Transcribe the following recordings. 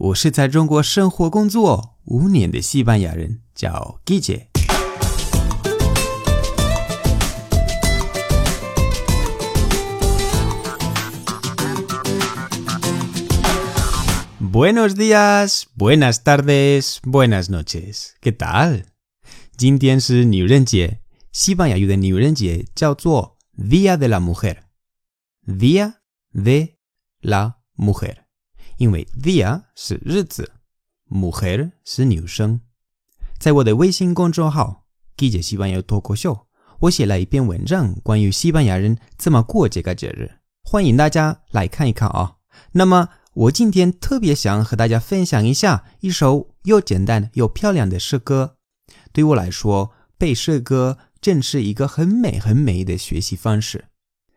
我是在中国生活工作五年的西班牙人，叫 Guille。Buenos días, buenas tardes, buenas noches. ¿Qué tal? 今天是女人节，西班牙语的女人节叫做 Día de la Mujer。Día de la Mujer， 因为 día 是日子，mujer 是女生。在我的微信公众号“记者西班牙脱口秀”，我写了一篇文章，关于西班牙人怎么过这个节日，欢迎大家来看一看啊。那么。我今天特别想和大家分享一下一首又简单又漂亮的诗歌。对我来说，背诗歌正是一个很美很美的学习方式。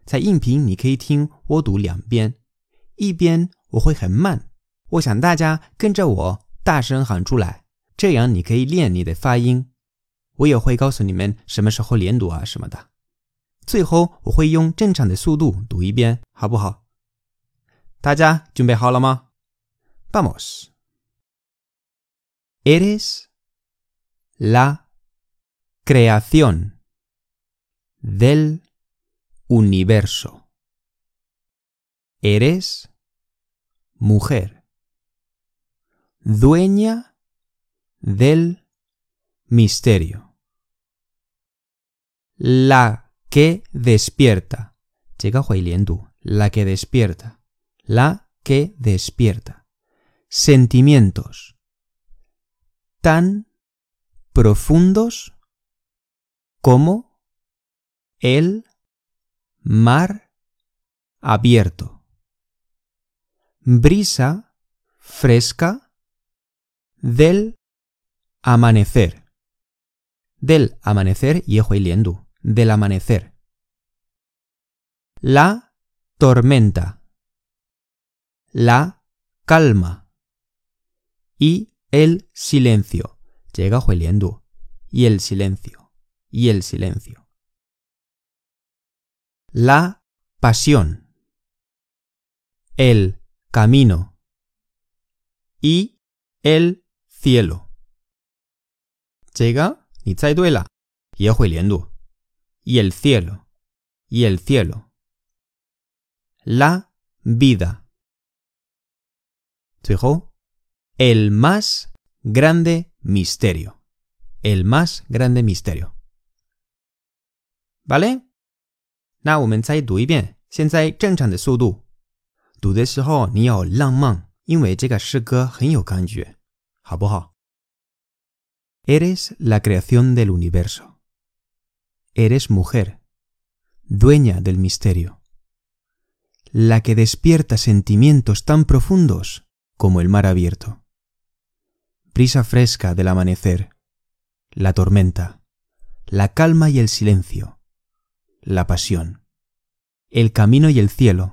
在音频你可以听我读两遍，一边我会很慢，我想大家跟着我大声喊出来，这样你可以练你的发音。我也会告诉你们什么时候连读啊什么的。最后我会用正常的速度读一遍，好不好？大家准备好了吗？Vamos. Eres la creación del universo. Eres mujer, dueña del misterio. La que despierta. La que despierta la que despierta. Sentimientos tan profundos como el mar abierto. Brisa fresca del amanecer. Del amanecer, y del amanecer. La tormenta la calma y el silencio. Llega hueliendo. Y el silencio. Y el silencio. La pasión. El camino. Y el cielo. Llega, ni duela. Y Y el cielo. Y el cielo. La vida. 最后，el más grande misterio，el más grande misterio，¿vale？那我们再读一遍，现在正常的速度。 读的时候你要浪漫，因为这个诗歌很有感觉，好不好？Eres la creación del universo. Eres mujer, dueña del misterio, la que despierta sentimientos tan profundos como el mar abierto. Brisa fresca del amanecer, la tormenta, la calma y el silencio, la pasión, el camino y el cielo,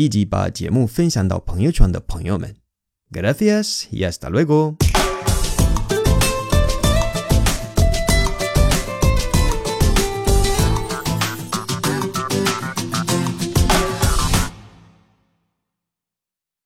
以及把节目分享到朋友圈的朋友们。Gracias y hasta luego。